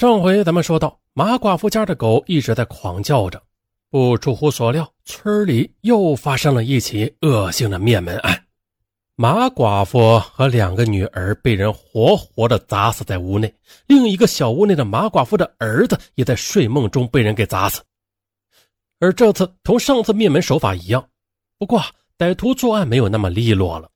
上回咱们说到，马寡妇家的狗一直在狂叫着。不出乎所料，村里又发生了一起恶性的灭门案。马寡妇和两个女儿被人活活的砸死在屋内，另一个小屋内的马寡妇的儿子也在睡梦中被人给砸死。而这次同上次灭门手法一样，不过歹徒作案没有那么利落了。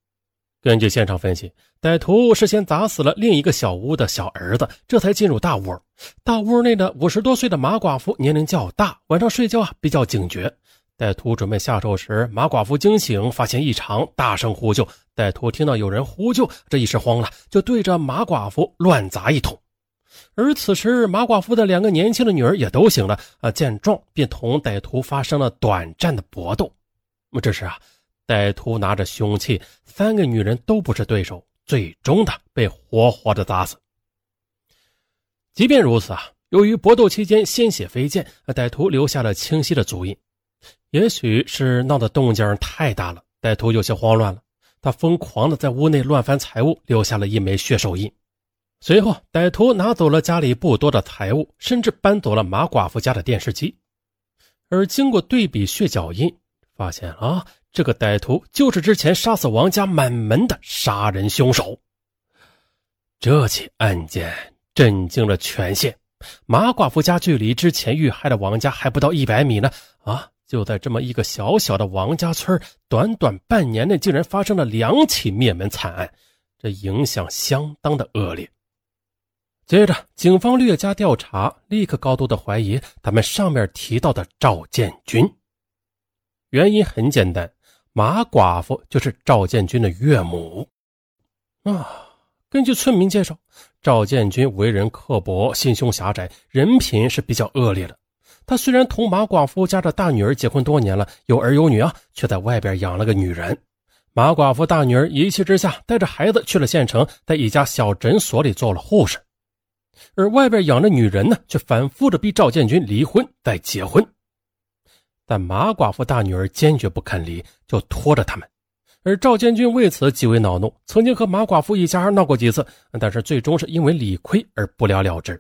根据现场分析，歹徒是先砸死了另一个小屋的小儿子，这才进入大屋。大屋内的五十多岁的马寡妇年龄较大，晚上睡觉啊比较警觉。歹徒准备下手时，马寡妇惊醒，发现异常，大声呼救。歹徒听到有人呼救，这一时慌了，就对着马寡妇乱砸一通。而此时，马寡妇的两个年轻的女儿也都醒了，啊，见状便同歹徒发生了短暂的搏斗。那么这时啊。歹徒拿着凶器，三个女人都不是对手，最终的被活活的砸死。即便如此啊，由于搏斗期间鲜血飞溅，歹徒留下了清晰的足印。也许是闹的动静太大了，歹徒有些慌乱了，他疯狂的在屋内乱翻财物，留下了一枚血手印。随后，歹徒拿走了家里不多的财物，甚至搬走了马寡妇家的电视机。而经过对比血脚印，发现啊。这个歹徒就是之前杀死王家满门的杀人凶手。这起案件震惊了全县。马寡妇家距离之前遇害的王家还不到一百米呢。啊，就在这么一个小小的王家村，短短半年内竟然发生了两起灭门惨案，这影响相当的恶劣。接着，警方略加调查，立刻高度的怀疑他们上面提到的赵建军。原因很简单。马寡妇就是赵建军的岳母啊。根据村民介绍，赵建军为人刻薄、心胸狭窄，人品是比较恶劣的。他虽然同马寡妇家的大女儿结婚多年了，有儿有女啊，却在外边养了个女人。马寡妇大女儿一气之下，带着孩子去了县城，在一家小诊所里做了护士。而外边养的女人呢，却反复的逼赵建军离婚再结婚。但马寡妇大女儿坚决不肯离，就拖着他们。而赵建军为此极为恼怒，曾经和马寡妇一家闹过几次，但是最终是因为理亏而不了了之。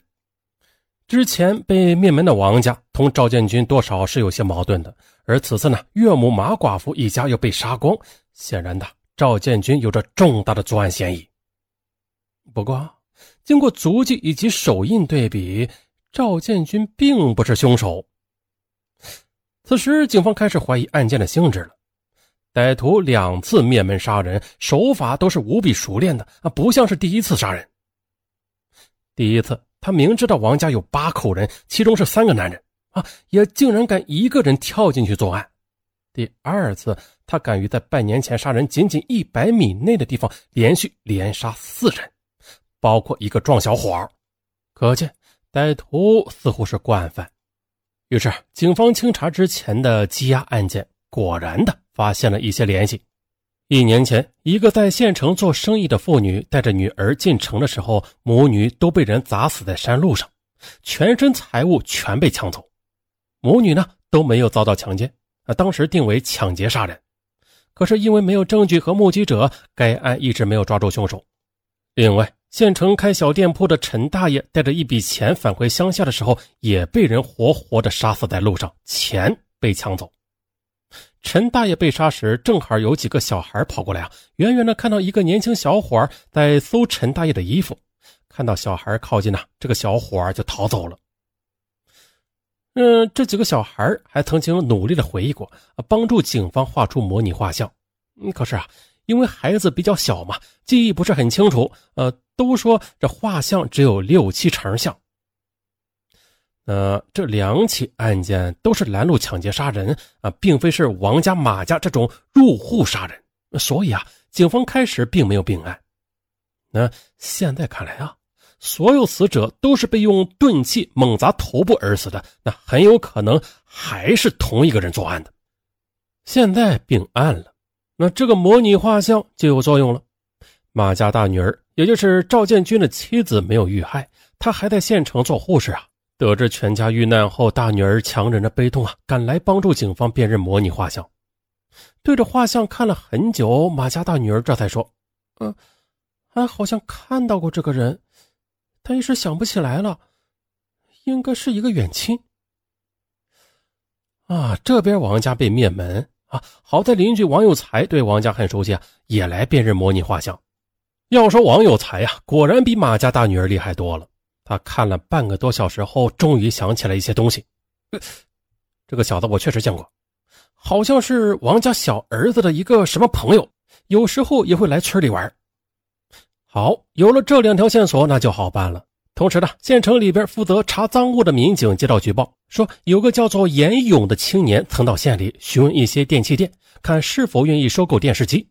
之前被灭门的王家同赵建军多少是有些矛盾的，而此次呢，岳母马寡妇一家又被杀光，显然的，赵建军有着重大的作案嫌疑。不过，经过足迹以及手印对比，赵建军并不是凶手。此时，警方开始怀疑案件的性质了。歹徒两次灭门杀人，手法都是无比熟练的啊，不像是第一次杀人。第一次，他明知道王家有八口人，其中是三个男人啊，也竟然敢一个人跳进去作案。第二次，他敢于在半年前杀人仅仅一百米内的地方连续连杀四人，包括一个壮小伙可见，歹徒似乎是惯犯。于是，警方清查之前的羁押案件，果然的发现了一些联系。一年前，一个在县城做生意的妇女带着女儿进城的时候，母女都被人砸死在山路上，全身财物全被抢走。母女呢都没有遭到强奸，啊，当时定为抢劫杀人。可是因为没有证据和目击者，该案一直没有抓住凶手。另外，县城开小店铺的陈大爷带着一笔钱返回乡下的时候，也被人活活的杀死在路上，钱被抢走。陈大爷被杀时，正好有几个小孩跑过来啊，远远的看到一个年轻小伙在搜陈大爷的衣服，看到小孩靠近呢，这个小伙就逃走了。嗯，这几个小孩还曾经努力的回忆过，帮助警方画出模拟画像。嗯，可是啊。因为孩子比较小嘛，记忆不是很清楚。呃，都说这画像只有六七成像。呃，这两起案件都是拦路抢劫杀人啊，并非是王家马家这种入户杀人，所以啊，警方开始并没有并案。那现在看来啊，所有死者都是被用钝器猛砸头部而死的，那很有可能还是同一个人作案的。现在并案了。那这个模拟画像就有作用了。马家大女儿，也就是赵建军的妻子，没有遇害，她还在县城做护士啊。得知全家遇难后，大女儿强忍着悲痛啊，赶来帮助警方辨认模拟画像。对着画像看了很久，马家大女儿这才说：“嗯，俺好像看到过这个人，但一时想不起来了。应该是一个远亲。啊，这边王家被灭门啊，好在邻居王有才对王家很熟悉啊，也来辨认模拟画像。要说王有才呀，果然比马家大女儿厉害多了。他看了半个多小时后，终于想起来一些东西。这个小子我确实见过，好像是王家小儿子的一个什么朋友，有时候也会来村里玩。好，有了这两条线索，那就好办了。同时呢，县城里边负责查赃物的民警接到举报，说有个叫做严勇的青年曾到县里询问一些电器店，看是否愿意收购电视机。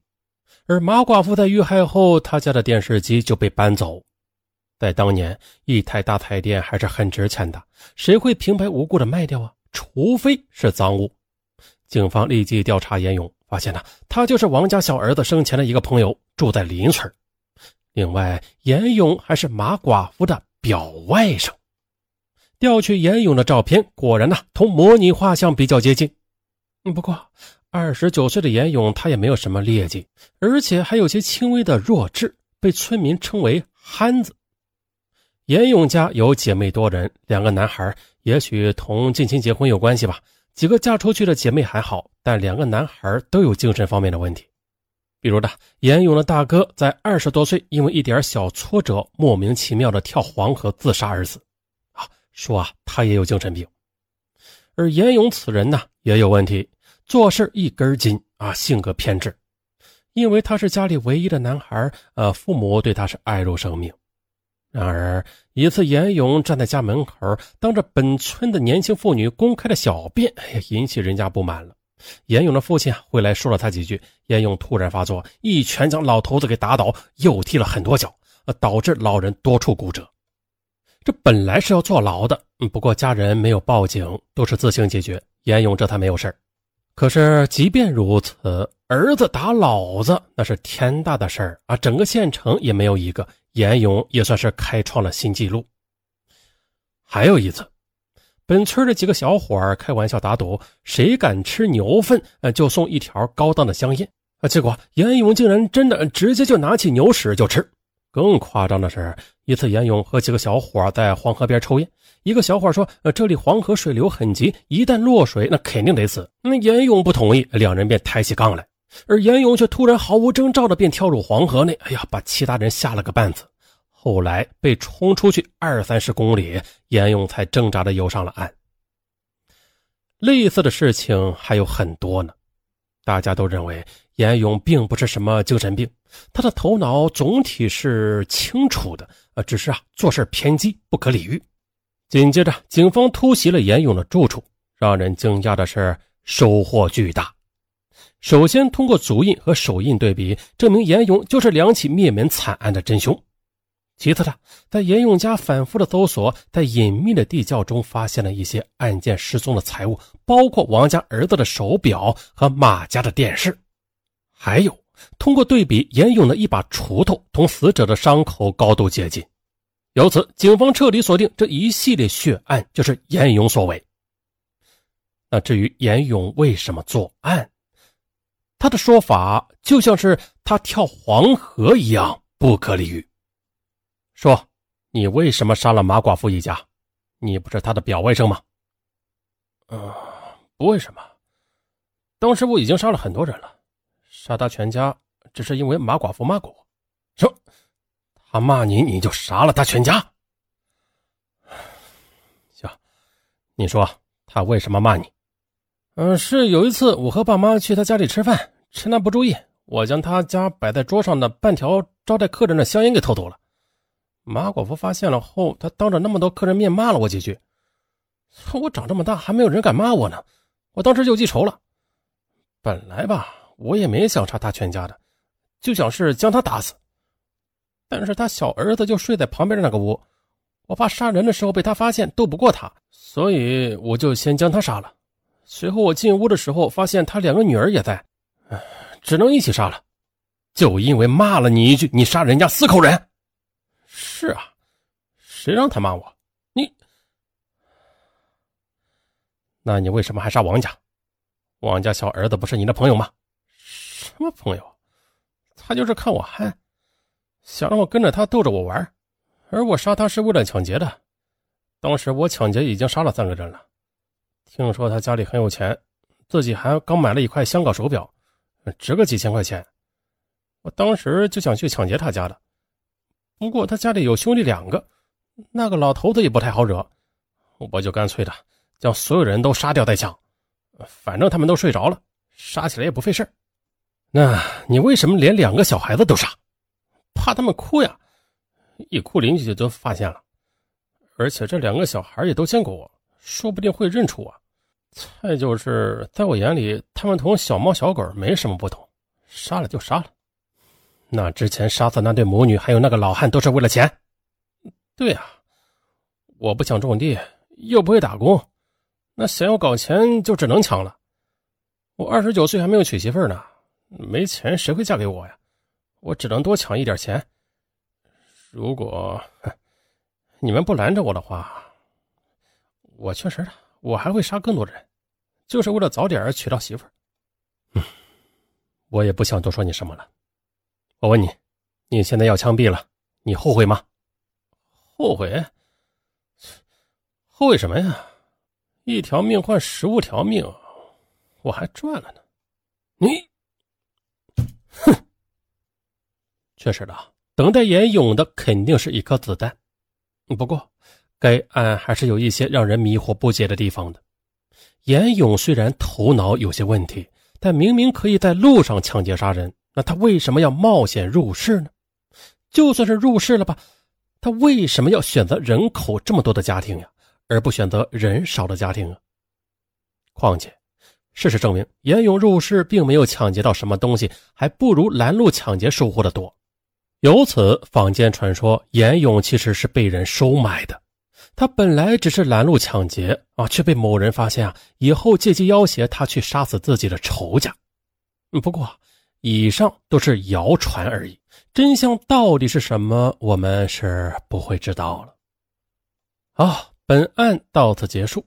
而马寡妇在遇害后，他家的电视机就被搬走。在当年，一台大彩电还是很值钱的，谁会平白无故的卖掉啊？除非是赃物。警方立即调查严勇，发现呢，他就是王家小儿子生前的一个朋友，住在邻村。另外，严勇还是马寡妇的。表外甥调取严勇的照片，果然呢，同模拟画像比较接近。不过，二十九岁的严勇他也没有什么劣迹，而且还有些轻微的弱智，被村民称为“憨子”。严勇家有姐妹多人，两个男孩，也许同近亲结婚有关系吧。几个嫁出去的姐妹还好，但两个男孩都有精神方面的问题。比如的严勇的大哥在二十多岁，因为一点小挫折，莫名其妙的跳黄河自杀而死。说啊，他也有精神病。而严勇此人呢，也有问题，做事一根筋啊，性格偏执。因为他是家里唯一的男孩，呃，父母对他是爱如生命。然而一次，严勇站在家门口，当着本村的年轻妇女公开的小便，哎，引起人家不满了。严勇的父亲，回来说了他几句，严勇突然发作，一拳将老头子给打倒，又踢了很多脚，呃导致老人多处骨折。这本来是要坐牢的，不过家人没有报警，都是自行解决，严勇这才没有事可是即便如此，儿子打老子那是天大的事儿啊！整个县城也没有一个，严勇也算是开创了新纪录。还有一次。本村的几个小伙儿开玩笑打赌，谁敢吃牛粪，呃，就送一条高档的香烟。啊，结果严勇竟然真的直接就拿起牛屎就吃。更夸张的是，一次严勇和几个小伙在黄河边抽烟，一个小伙说：“呃，这里黄河水流很急，一旦落水，那肯定得死。”那严勇不同意，两人便抬起杠来，而严勇却突然毫无征兆的便跳入黄河内，哎呀，把其他人吓了个半死。后来被冲出去二三十公里，严勇才挣扎着游上了岸。类似的事情还有很多呢。大家都认为严勇并不是什么精神病，他的头脑总体是清楚的，呃，只是啊做事偏激，不可理喻。紧接着，警方突袭了严勇的住处，让人惊讶的是收获巨大。首先，通过足印和手印对比，证明严勇就是两起灭门惨案的真凶。其次呢，在严勇家反复的搜索，在隐秘的地窖中发现了一些案件失踪的财物，包括王家儿子的手表和马家的电视。还有，通过对比，严勇的一把锄头同死者的伤口高度接近，由此警方彻底锁定这一系列血案就是严勇所为。那至于严勇为什么作案，他的说法就像是他跳黄河一样不可理喻。说，你为什么杀了马寡妇一家？你不是他的表外甥吗？嗯，不为什么。当时我已经杀了很多人了，杀他全家只是因为马寡妇骂过我。说，他骂你，你就杀了他全家？行，你说他为什么骂你？嗯，是有一次我和爸妈去他家里吃饭，趁他不注意，我将他家摆在桌上的半条招待客人的香烟给偷走了。马寡妇发现了后，她当着那么多客人面骂了我几句。我长这么大还没有人敢骂我呢，我当时就记仇了。本来吧，我也没想杀他全家的，就想是将他打死。但是他小儿子就睡在旁边的那个屋，我怕杀人的时候被他发现斗不过他，所以我就先将他杀了。随后我进屋的时候，发现他两个女儿也在，只能一起杀了。就因为骂了你一句，你杀人家四口人。是啊，谁让他骂我？你，那你为什么还杀王家？王家小儿子不是你的朋友吗？什么朋友？他就是看我憨，想让我跟着他逗着我玩，而我杀他是为了抢劫的。当时我抢劫已经杀了三个人了，听说他家里很有钱，自己还刚买了一块香港手表，值个几千块钱。我当时就想去抢劫他家的，不过他家里有兄弟两个，那个老头子也不太好惹，我就干脆的将所有人都杀掉再抢，反正他们都睡着了，杀起来也不费事那你为什么连两个小孩子都杀？怕他们哭呀？一哭邻居就发现了，而且这两个小孩也都见过我，说不定会认出我。再就是在我眼里，他们同小猫小狗没什么不同，杀了就杀了。那之前杀死那对母女，还有那个老汉，都是为了钱。对呀，我不想种地，又不会打工，那想要搞钱就只能抢了。我二十九岁还没有娶媳妇呢，没钱谁会嫁给我呀？我只能多抢一点钱。如果你们不拦着我的话，我确实，我还会杀更多人，就是为了早点娶到媳妇。嗯，我也不想多说你什么了。我问你，你现在要枪毙了，你后悔吗？后悔？后悔什么呀？一条命换十五条命，我还赚了呢。你，哼！确实的，等待严勇的肯定是一颗子弹。不过，该案还是有一些让人迷惑不解的地方的。严勇虽然头脑有些问题，但明明可以在路上抢劫杀人。那他为什么要冒险入室呢？就算是入室了吧，他为什么要选择人口这么多的家庭呀，而不选择人少的家庭啊？况且，事实证明，严勇入室并没有抢劫到什么东西，还不如拦路抢劫收获的多。由此，坊间传说严勇其实是被人收买的。他本来只是拦路抢劫啊，却被某人发现啊，以后借机要挟他去杀死自己的仇家。不过。以上都是谣传而已，真相到底是什么，我们是不会知道了。好，本案到此结束。